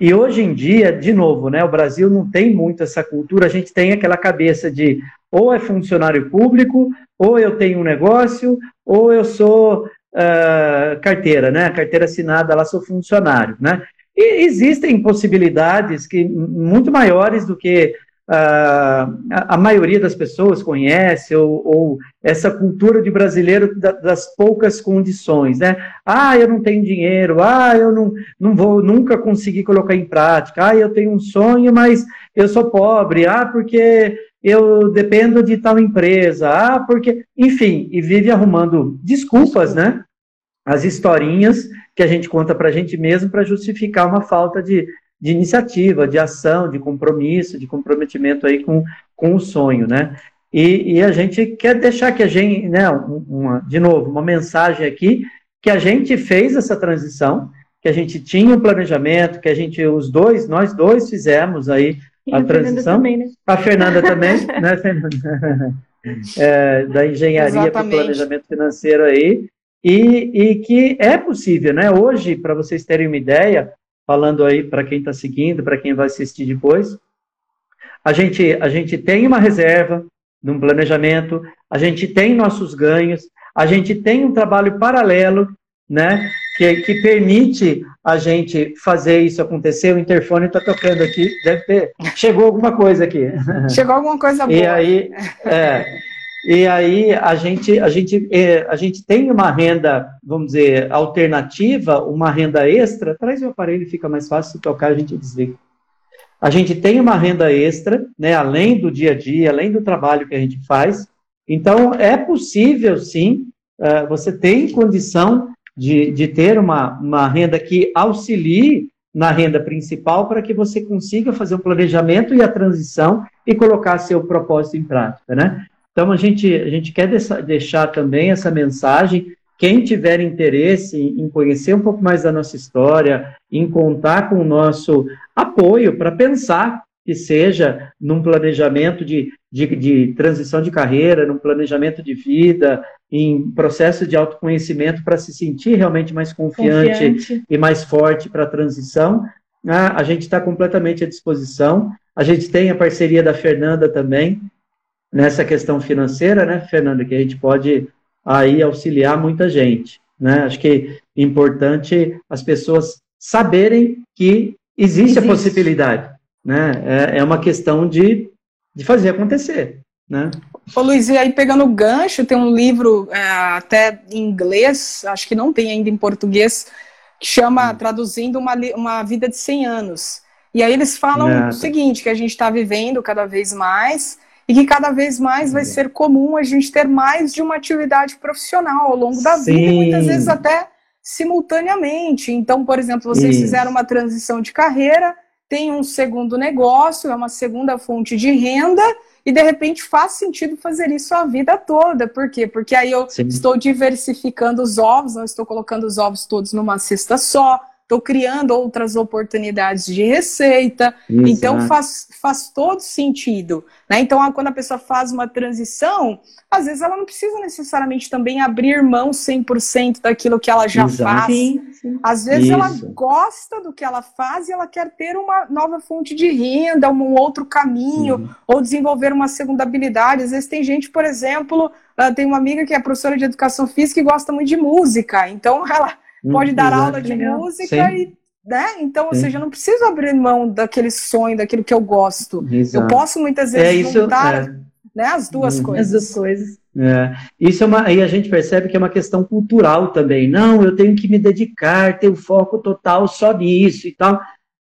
E hoje em dia, de novo, né, o Brasil não tem muito essa cultura, a gente tem aquela cabeça de ou é funcionário público, ou eu tenho um negócio, ou eu sou uh, carteira, né? Carteira assinada, lá sou funcionário, né? E existem possibilidades que muito maiores do que uh, a, a, maioria das pessoas conhece, ou, ou essa cultura de brasileiro da, das poucas condições, né? Ah, eu não tenho dinheiro, ah, eu não, não vou nunca conseguir colocar em prática, ah, eu tenho um sonho, mas eu sou pobre, ah, porque eu dependo de tal empresa, ah, porque, enfim, e vive arrumando desculpas, né? As historinhas que a gente conta para a gente mesmo para justificar uma falta de, de iniciativa, de ação, de compromisso, de comprometimento aí com, com o sonho, né? E, e a gente quer deixar que a gente, né, uma, de novo, uma mensagem aqui, que a gente fez essa transição, que a gente tinha um planejamento, que a gente, os dois, nós dois fizemos aí e a transição. Também, né? A Fernanda também, *laughs* né, Fernanda? *laughs* É, da engenharia para o planejamento financeiro aí, e, e que é possível, né? Hoje, para vocês terem uma ideia, falando aí para quem está seguindo, para quem vai assistir depois. A gente, a gente tem uma reserva num planejamento, a gente tem nossos ganhos, a gente tem um trabalho paralelo, né, que, que permite a gente fazer isso acontecer. O interfone está tocando aqui, deve ter. Chegou alguma coisa aqui. Chegou alguma coisa boa. E aí, é, e aí a gente, a, gente, é, a gente tem uma renda, vamos dizer, alternativa, uma renda extra. Traz o aparelho, fica mais fácil de tocar, a gente desliga. A gente tem uma renda extra, né, além do dia a dia, além do trabalho que a gente faz. Então, é possível, sim, uh, você tem condição de, de ter uma, uma renda que auxilie na renda principal para que você consiga fazer o planejamento e a transição e colocar seu propósito em prática, né? Então, a gente, a gente quer deixar também essa mensagem. Quem tiver interesse em conhecer um pouco mais da nossa história, em contar com o nosso apoio para pensar que seja num planejamento de, de, de, transição de carreira, num planejamento de vida, em processo de autoconhecimento para se sentir realmente mais confiante, confiante. e mais forte para a transição, a, a gente está completamente à disposição. A gente tem a parceria da Fernanda também, nessa questão financeira, né, Fernanda, que a gente pode aí auxiliar muita gente, né? Acho que é importante as pessoas saberem que existe, existe. a possibilidade, né? É, é uma questão de, de fazer acontecer, né? Ô Luiz, e aí pegando o gancho, tem um livro é, até em inglês, acho que não tem ainda em português, que chama, hum. traduzindo, uma, uma vida de 100 anos. E aí eles falam o seguinte, que a gente está vivendo cada vez mais e que cada vez mais vai ser comum a gente ter mais de uma atividade profissional ao longo da Sim. vida e muitas vezes até simultaneamente. Então, por exemplo, vocês Isso. fizeram uma transição de carreira, tem um segundo negócio, é uma segunda fonte de renda e de repente faz sentido fazer isso a vida toda. Por quê? Porque aí eu Sim. estou diversificando os ovos, não estou colocando os ovos todos numa cesta só, estou criando outras oportunidades de receita. Exato. Então faz, faz todo sentido. Né? Então, quando a pessoa faz uma transição, às vezes ela não precisa necessariamente também abrir mão 100% daquilo que ela já Exato. faz. Sim, sim. Às vezes Isso. ela gosta do que ela faz e ela quer ter uma nova fonte de renda, um outro caminho, uhum. ou desenvolver uma segunda habilidade. Às vezes tem gente, por exemplo, tem uma amiga que é professora de educação física e gosta muito de música, então *laughs* ela pode dar aula de legal. música Sim. e né? Então, ou Sim. seja, eu não preciso abrir mão daquele sonho, daquilo que eu gosto. Exato. Eu posso muitas vezes é, isso, juntar é. né, as duas uhum. coisas. As duas coisas. É. Isso é uma, aí a gente percebe que é uma questão cultural também. Não, eu tenho que me dedicar, ter o foco total só nisso e tal.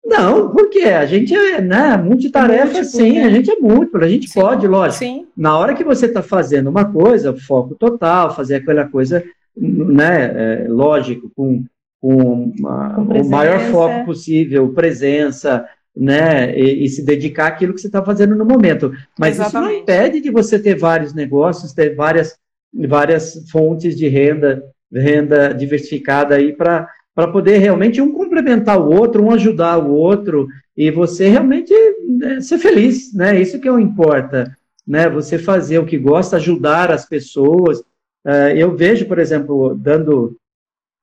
Não, porque a gente é né, multitarefa, sim, né? a gente é múltiplo, a gente sim, pode, lógico. Sim. Na hora que você está fazendo uma coisa, foco total, fazer aquela coisa, né, é, lógico, com, com, uma, com o maior foco possível, presença, né, e, e se dedicar àquilo que você está fazendo no momento. Mas Exatamente. isso não impede de você ter vários negócios, ter várias, várias fontes de renda, renda diversificada aí para para poder realmente um complementar o outro, um ajudar o outro e você realmente né, ser feliz, né? Isso que é o importa, né? Você fazer o que gosta, ajudar as pessoas. Uh, eu vejo, por exemplo, dando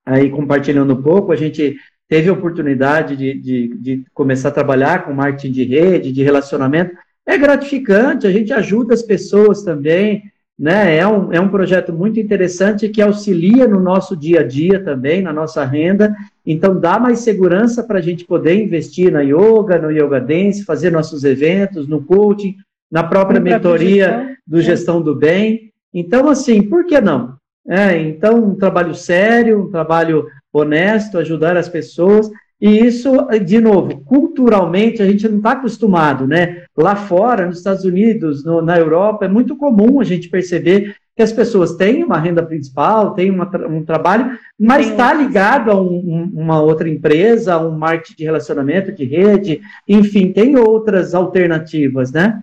aí compartilhando um pouco, a gente teve a oportunidade de, de, de começar a trabalhar com marketing de rede, de relacionamento. É gratificante, a gente ajuda as pessoas também né? É um, é um projeto muito interessante que auxilia no nosso dia a dia também, na nossa renda. Então, dá mais segurança para a gente poder investir na yoga, no yoga dance, fazer nossos eventos, no coaching, na própria mentoria gestão. do gestão do bem. Então, assim, por que não? É, então, um trabalho sério, um trabalho honesto, ajudar as pessoas. E isso, de novo, culturalmente a gente não está acostumado, né? Lá fora, nos Estados Unidos, no, na Europa, é muito comum a gente perceber que as pessoas têm uma renda principal, têm uma, um trabalho, mas está ligado a um, um, uma outra empresa, a um marketing de relacionamento, de rede, enfim, tem outras alternativas, né?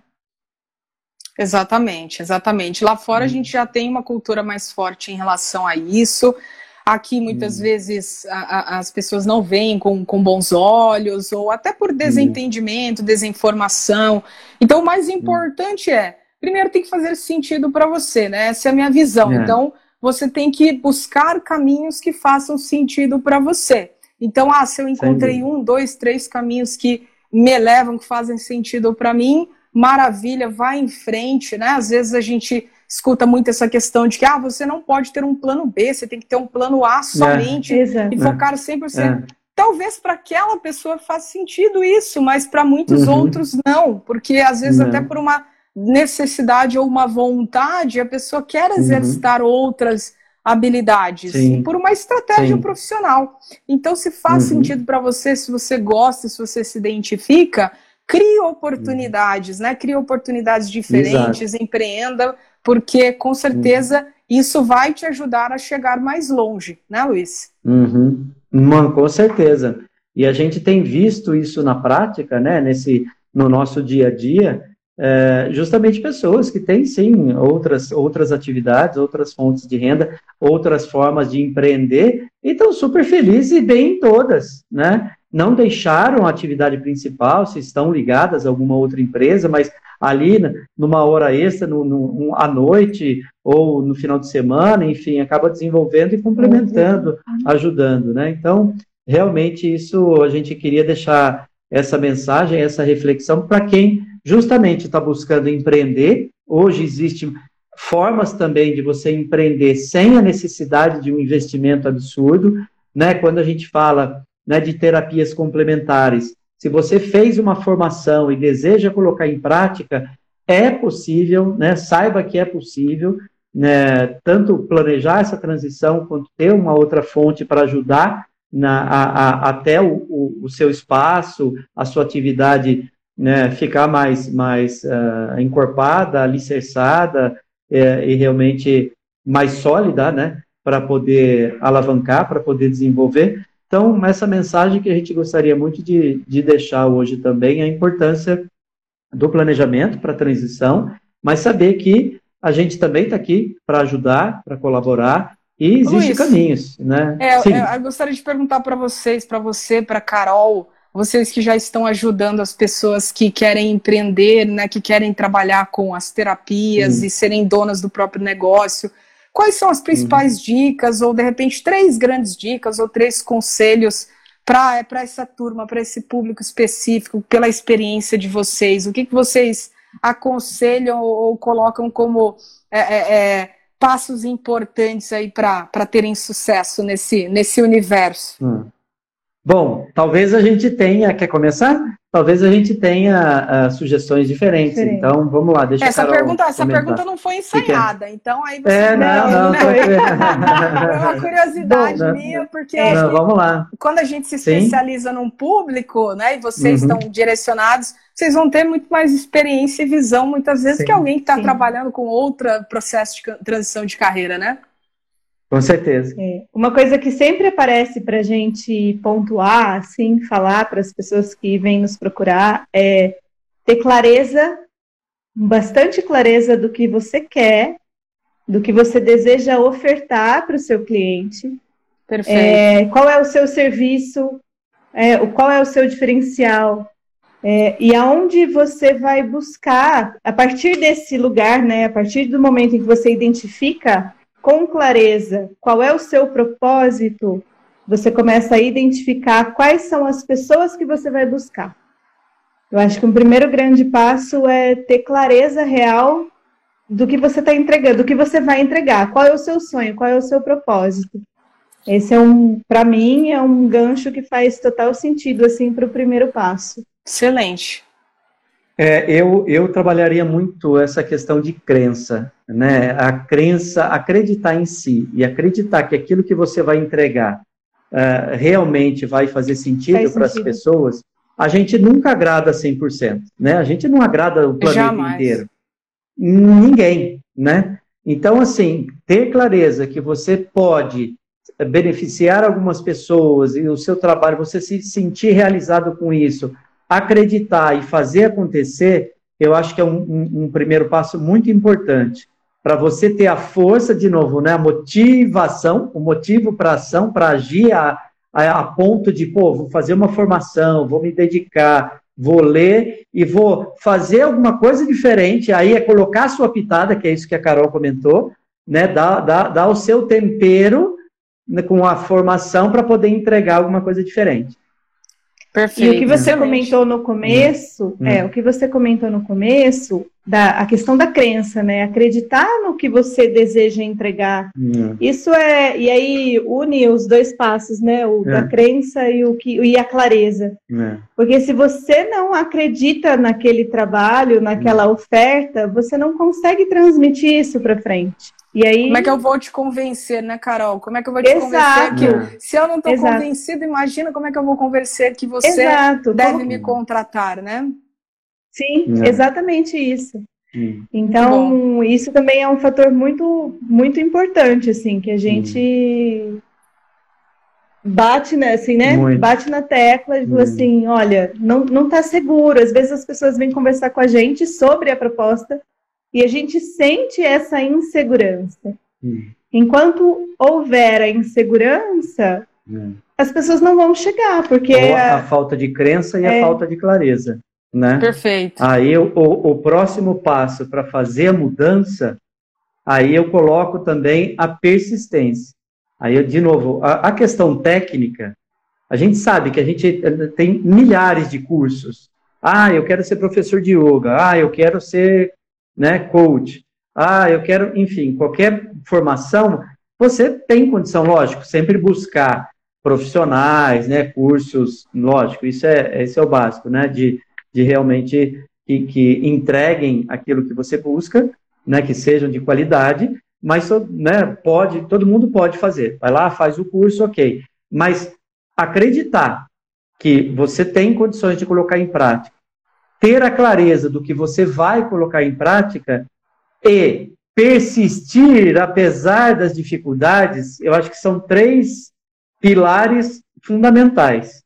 Exatamente, exatamente. Lá fora a hum. gente já tem uma cultura mais forte em relação a isso. Aqui, muitas hum. vezes, a, a, as pessoas não veem com, com bons olhos, ou até por hum. desentendimento, hum. desinformação. Então, o mais hum. importante é, primeiro tem que fazer sentido para você, né? Essa é a minha visão. É. Então, você tem que buscar caminhos que façam sentido para você. Então, ah, se eu encontrei um, dois, três caminhos que me elevam, que fazem sentido para mim, maravilha, vai em frente, né? Às vezes a gente escuta muito essa questão de que ah, você não pode ter um plano B, você tem que ter um plano A somente é, e focar 100%. É. Talvez para aquela pessoa faça sentido isso, mas para muitos uhum. outros não, porque às vezes não. até por uma necessidade ou uma vontade, a pessoa quer uhum. exercitar uhum. outras habilidades Sim. por uma estratégia Sim. profissional. Então, se faz uhum. sentido para você, se você gosta, se você se identifica, crie oportunidades, né? Crie oportunidades diferentes, Exato. empreenda, porque com certeza uhum. isso vai te ajudar a chegar mais longe, né, Luiz? Uhum. Uma, com certeza. E a gente tem visto isso na prática, né, nesse, no nosso dia a dia, é, justamente pessoas que têm, sim, outras, outras atividades, outras fontes de renda, outras formas de empreender, e estão super felizes e bem em todas, né? Não deixaram a atividade principal, se estão ligadas a alguma outra empresa, mas ali numa hora extra, no, no, à noite ou no final de semana, enfim, acaba desenvolvendo e complementando, uhum. ajudando, né? Então, realmente isso a gente queria deixar essa mensagem, essa reflexão para quem justamente está buscando empreender. Hoje existem formas também de você empreender sem a necessidade de um investimento absurdo, né? Quando a gente fala né, de terapias complementares, se você fez uma formação e deseja colocar em prática, é possível, né? Saiba que é possível, né? Tanto planejar essa transição quanto ter uma outra fonte para ajudar na, a, a, até o, o, o, seu espaço, a sua atividade né, ficar mais, mais uh, encorpada, alicerçada é, e realmente mais sólida, né? Para poder alavancar, para poder desenvolver. Então, essa mensagem que a gente gostaria muito de, de deixar hoje também é a importância do planejamento para a transição, mas saber que a gente também está aqui para ajudar, para colaborar, E existem caminhos, né? É, é, eu gostaria de perguntar para vocês, para você, para Carol, vocês que já estão ajudando as pessoas que querem empreender, né, que querem trabalhar com as terapias e serem donas do próprio negócio. Quais são as principais uhum. dicas, ou de repente três grandes dicas, ou três conselhos para essa turma, para esse público específico, pela experiência de vocês? O que, que vocês aconselham ou, colocam como é, é, é passos importantes aí para terem sucesso nesse, nesse universo? Hum. Bom, talvez a gente tenha. Quer começar? Talvez a gente tenha uh, sugestões diferentes. Diferente. Então, vamos lá, deixa essa eu pergunta, Essa pergunta não foi ensaiada, então aí você. É, não, não, não foi. é *laughs* uma curiosidade Bom, minha, porque não, vamos lá. quando a gente se especializa Sim. num público, né, e vocês uhum. estão direcionados, vocês vão ter muito mais experiência e visão, muitas vezes, Sim. que alguém que está trabalhando com outro processo de transição de carreira, né? Com certeza. É. Uma coisa que sempre aparece para a gente pontuar, assim, falar para as pessoas que vêm nos procurar é ter clareza, bastante clareza do que você quer, do que você deseja ofertar para o seu cliente. Perfeito. É, qual é o seu serviço, é, qual é o seu diferencial, é, e aonde você vai buscar, a partir desse lugar, né, a partir do momento em que você identifica com clareza qual é o seu propósito, você começa a identificar quais são as pessoas que você vai buscar. Eu acho que um primeiro grande passo é ter clareza real do que você está entregando, do que você vai entregar, qual é o seu sonho, qual é o seu propósito. Esse é um, para mim, é um gancho que faz total sentido assim para o primeiro passo. Excelente. É, eu, eu trabalharia muito essa questão de crença, né? A crença, acreditar em si e acreditar que aquilo que você vai entregar uh, realmente vai fazer sentido para as pessoas. A gente nunca agrada 100%, né? A gente não agrada o planeta Jamais. inteiro. Ninguém, né? Então, assim, ter clareza que você pode beneficiar algumas pessoas e o seu trabalho, você se sentir realizado com isso, acreditar e fazer acontecer, eu acho que é um, um, um primeiro passo muito importante para você ter a força, de novo, né, a motivação, o motivo para ação, para agir a, a, a, ponto de, pô, vou fazer uma formação, vou me dedicar, vou ler e vou fazer alguma coisa diferente, aí é colocar a sua pitada, que é isso que a Carol comentou, né, dar, dar, dar o seu tempero né, com a formação para poder entregar alguma coisa diferente. Perfeito. E o que você comentou no começo, hum. é, o que você comentou no começo, da, a questão da crença, né? Acreditar no que você deseja entregar. Hum. Isso é, e aí une os dois passos, né? O é. da crença e, o que, e a clareza. É. Porque se você não acredita naquele trabalho, naquela hum. oferta, você não consegue transmitir isso para frente. E aí... Como é que eu vou te convencer, né, Carol? Como é que eu vou te Exato. convencer que se eu não estou convencido, imagina como é que eu vou convencer que você Exato. deve como... me contratar, né? Sim, é. exatamente isso. Hum. Então, isso também é um fator muito, muito importante, assim, que a gente hum. bate, né, assim, né? Muito. Bate na tecla e fala hum. assim, olha, não, não tá seguro. Às vezes as pessoas vêm conversar com a gente sobre a proposta e a gente sente essa insegurança. Hum. Enquanto houver a insegurança, hum. as pessoas não vão chegar, porque. Ou a, a falta de crença e é... a falta de clareza. Né? Perfeito. Aí o, o próximo passo para fazer a mudança, aí eu coloco também a persistência. Aí, de novo, a, a questão técnica, a gente sabe que a gente eh, tem milhares de cursos. Ah, eu quero ser professor de yoga. Ah, eu quero ser né, coach. Ah, eu quero, enfim, qualquer formação, você tem condição, lógico, sempre buscar profissionais, né, cursos, lógico, isso é, esse é o básico, né, de, de realmente que, que entreguem aquilo que você busca, né, que sejam de qualidade, mas, né, pode, todo mundo pode fazer, vai lá, faz o curso, ok, mas acreditar que você tem condições de colocar em prática, ter a clareza do que você vai colocar em prática e persistir apesar das dificuldades, eu acho que são três pilares fundamentais,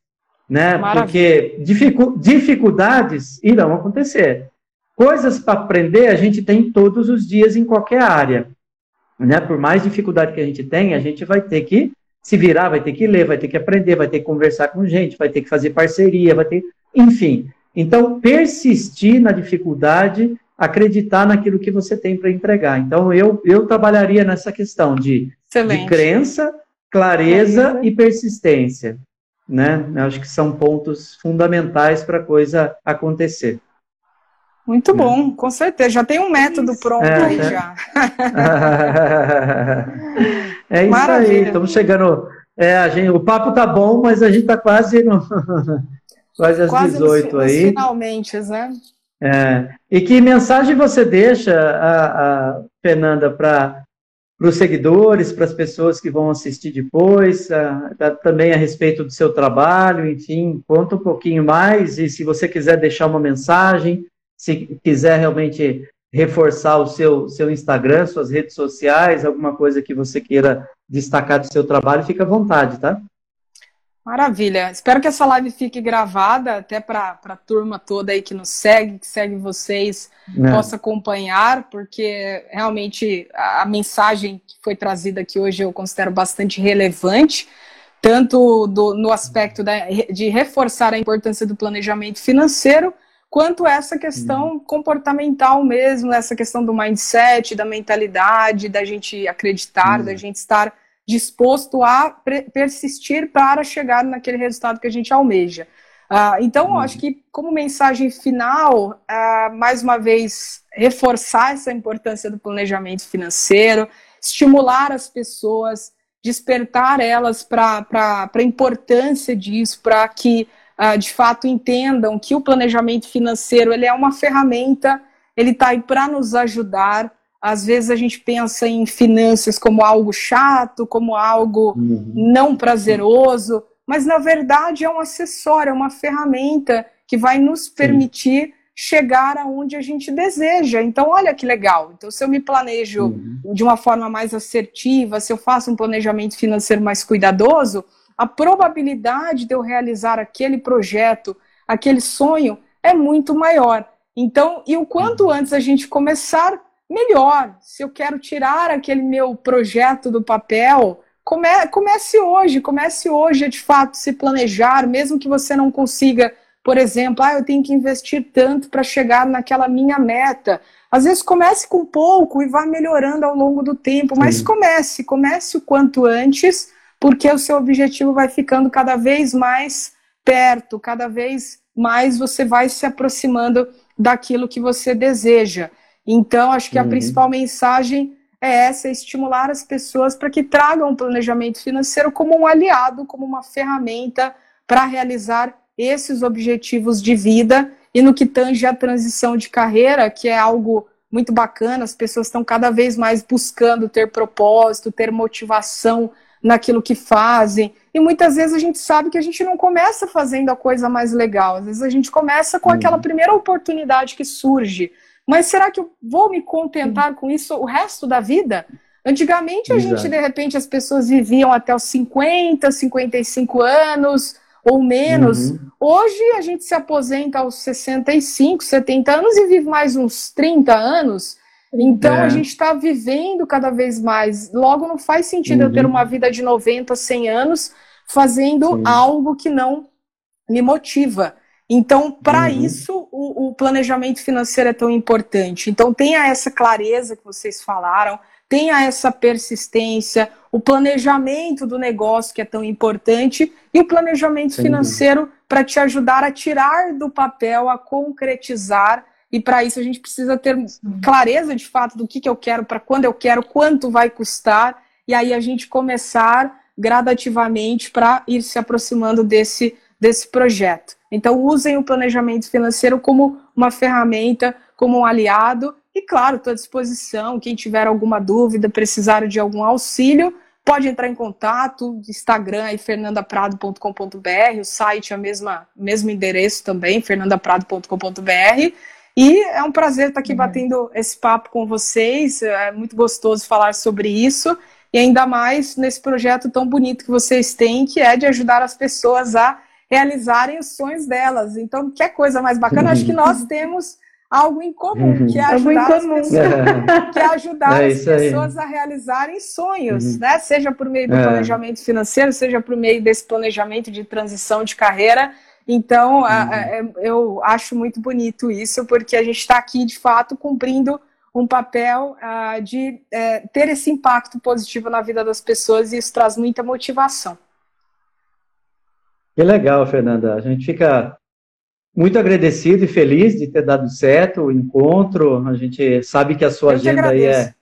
né? Maravilha. Porque dificu dificuldades irão acontecer. Coisas para aprender a gente tem todos os dias em qualquer área. né? Por mais dificuldade que a gente tem, a gente vai ter que se virar, vai ter que ler, vai ter que aprender, vai ter que conversar com gente, vai ter que fazer parceria, vai ter, enfim. Então, persistir na dificuldade, acreditar naquilo que você tem para entregar. Então, eu, eu trabalharia nessa questão de, de crença, clareza e persistência. Né? Acho que são pontos fundamentais para a coisa acontecer. Muito né? bom, com certeza. Já tem um método pronto é, aí é. já. *laughs* é isso Maravilha. aí, estamos chegando. É, a gente, o papo tá bom, mas a gente está quase no, *laughs* quase às quase 18 nos, aí. Finalmente, né? É. E que mensagem você deixa, a, a Fernanda, para os seguidores, para as pessoas que vão assistir depois, a, a, também a respeito do seu trabalho, enfim, conta um pouquinho mais e se você quiser deixar uma mensagem, se quiser realmente reforçar o seu, seu Instagram, suas redes sociais, alguma coisa que você queira destacar do seu trabalho, fica à vontade, tá? Maravilha. Espero que essa live fique gravada até para a turma toda aí que nos segue, que segue vocês, é. possa acompanhar, porque realmente a, a mensagem que foi trazida aqui hoje eu considero bastante relevante, tanto do, no aspecto da, de reforçar a importância do planejamento financeiro, quanto essa questão uhum. comportamental mesmo, essa questão do mindset, da mentalidade, da gente acreditar, uhum. da gente estar disposto a persistir para chegar naquele resultado que a gente almeja. Uh, então, uhum. acho que como mensagem final, uh, mais uma vez, reforçar essa importância do planejamento financeiro, estimular as pessoas, despertar elas para a importância disso, para que uh, de fato entendam que o planejamento financeiro ele é uma ferramenta, ele está aí para nos ajudar. Às vezes a gente pensa em finanças como algo chato, como algo uhum. não prazeroso, mas na verdade é um acessório, é uma ferramenta que vai nos permitir Sim. chegar aonde a gente deseja. Então, olha que legal. Então, se eu me planejo uhum. de uma forma mais assertiva, se eu faço um planejamento financeiro mais cuidadoso, a probabilidade de eu realizar aquele projeto, aquele sonho, é muito maior. Então, e o quanto uhum. antes a gente começar, melhor. Se eu quero tirar aquele meu projeto do papel, come, comece hoje, comece hoje a de fato se planejar, mesmo que você não consiga, por exemplo, ah, eu tenho que investir tanto para chegar naquela minha meta. Às vezes comece com pouco e vá melhorando ao longo do tempo, mas Sim. comece, comece o quanto antes porque o seu objetivo vai ficando cada vez mais perto, cada vez mais você vai se aproximando daquilo que você deseja. Então, acho que a uhum. principal mensagem é essa: é estimular as pessoas para que tragam o planejamento financeiro como um aliado, como uma ferramenta para realizar esses objetivos de vida e no que tange a transição de carreira, que é algo muito bacana, as pessoas estão cada vez mais buscando ter propósito, ter motivação naquilo que fazem. E muitas vezes a gente sabe que a gente não começa fazendo a coisa mais legal. Às vezes a gente começa com uhum. aquela primeira oportunidade que surge. Mas será que eu vou me contentar com isso o resto da vida? Antigamente a Exato. gente, de repente, as pessoas viviam até os 50, 55 anos ou menos. Uhum. Hoje a gente se aposenta aos 65, 70 anos e vive mais uns 30 anos. Então é. a gente está vivendo cada vez mais. Logo, não faz sentido uhum. eu ter uhum. uma vida de 90, 100 anos fazendo Sim. algo que não me motiva. Então, para uhum. isso, o, o, planejamento financeiro é tão importante. Então, tenha essa clareza que vocês falaram, tenha essa persistência, o planejamento do negócio que é tão importante e o planejamento Sim. financeiro para te ajudar a tirar do papel, a concretizar e para isso a gente precisa ter clareza de fato do que, que eu quero, para quando eu quero, quanto vai custar, e aí a gente começar gradativamente para ir se aproximando desse, desse projeto. Então, usem o planejamento financeiro como uma ferramenta, como um aliado, e claro, estou à disposição. Quem tiver alguma dúvida, precisar de algum auxílio, pode entrar em contato. Instagram é fernandaprado.com.br, o site é o mesmo endereço também, fernandaprado.com.br. E é um prazer estar aqui uhum. batendo esse papo com vocês. É muito gostoso falar sobre isso. E ainda mais nesse projeto tão bonito que vocês têm, que é de ajudar as pessoas a realizarem os sonhos delas. Então, que coisa mais bacana. Acho que nós temos algo em comum, uhum. que é ajudar as pessoas, que é ajudar é as pessoas a realizarem sonhos, uhum. né? Seja por meio do é. planejamento financeiro, seja por meio desse planejamento de transição de carreira. Então, uhum. a, a, é, eu acho muito bonito isso, porque a gente está aqui, de fato, cumprindo um papel uh, de uh, ter esse impacto positivo na vida das pessoas e isso traz muita motivação. Que legal, Fernanda. A gente fica muito agradecido e feliz de ter dado certo o encontro. A gente sabe que a sua Eu agenda aí é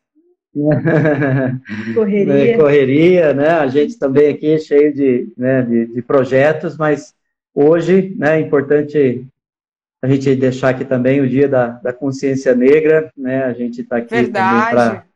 *laughs* correria. É, correria, né? A gente também aqui cheio de, né, de, de projetos, mas hoje né, é importante a gente deixar aqui também o dia da, da consciência negra, né? A gente está aqui Verdade. também para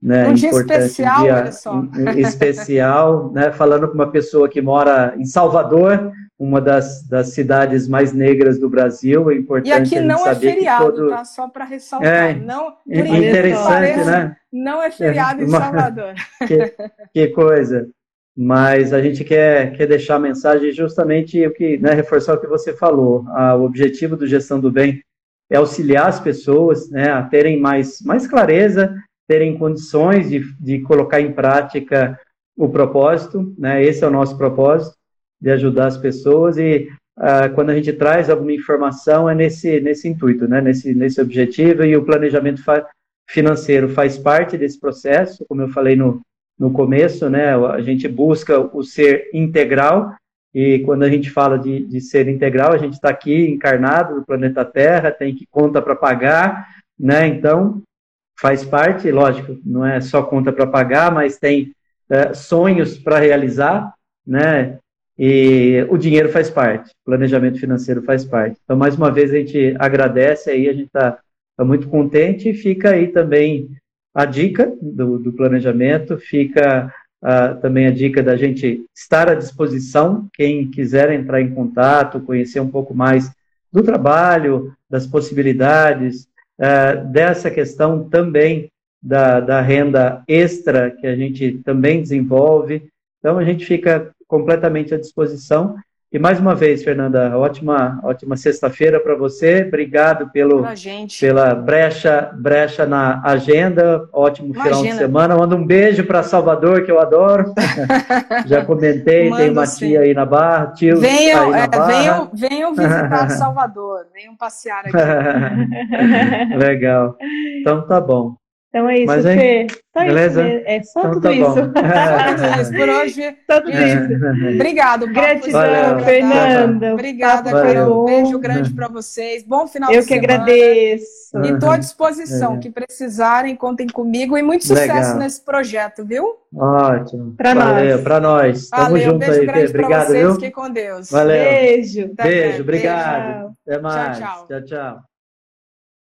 né, um dia especial, dia olha só. especial, *laughs* né, falando com uma pessoa que mora em Salvador, uma das, das cidades mais negras do Brasil, é importante E aqui não é feriado, todo... tá? Só para ressaltar. É, não, é interessante, né? Não é feriado é, em Salvador. *laughs* Que, que, coisa. Mas a gente quer, quer deixar a mensagem justamente o que, né, reforçar o que você falou. Ah, o objetivo do Gestão do Bem é auxiliar as pessoas né, a terem mais, mais clareza terem condições de, de colocar em prática o propósito, né? Esse é o nosso propósito, de ajudar as pessoas e uh, quando a gente traz alguma informação é nesse, nesse intuito, né? Nesse, nesse objetivo e o planejamento fa financeiro faz parte desse processo, como eu falei no, no começo, né? A gente busca o ser integral e quando a gente fala de, de ser integral, a gente está aqui encarnado no planeta Terra, tem que conta para pagar, né? Então, faz parte, lógico, não é só conta para pagar, mas tem é, sonhos para realizar, né? E o dinheiro faz parte, planejamento financeiro faz parte. Então, mais uma vez, a gente agradece aí, a gente está tá muito contente e fica aí também a dica do, do planejamento, fica uh, também a dica da gente estar à disposição, quem quiser entrar em contato, conhecer um pouco mais do trabalho, das possibilidades, uh, dessa questão também da, da renda extra que a gente também desenvolve. Então, a gente fica completamente à disposição. E mais uma vez, Fernanda, ótima, ótima sexta-feira para você. Obrigado pelo, pela brecha, brecha na agenda. Ótimo Imagina. final de semana. Manda um beijo para Salvador, que eu adoro. *laughs* Já comentei, tem uma tia aí na Barra, tio venham, aí na é. Venham, venham visitar *laughs* Salvador, venham passear aqui. *laughs* Legal. Então tá bom. Então é isso, Mas, Fê. Só beleza? Isso, é só então, tudo tá isso. isso. *laughs* Por hoje, só tudo isso. Obrigado. Gratidão, Valeu. Fernanda. Obrigada, Carol. Um beijo grande para vocês. Bom final Eu de semana. Eu que agradeço. E estou à disposição. É. Que precisarem, contem comigo. E muito sucesso Legal. nesse projeto, viu? Ótimo. Para nós. Para nós. Tamo Valeu, junto beijo aí, grande Obrigado, vocês. Viu? Fiquem com Deus. Valeu. Beijo. Beijo, obrigado. Beijo. Até mais. tchau. tchau. tchau.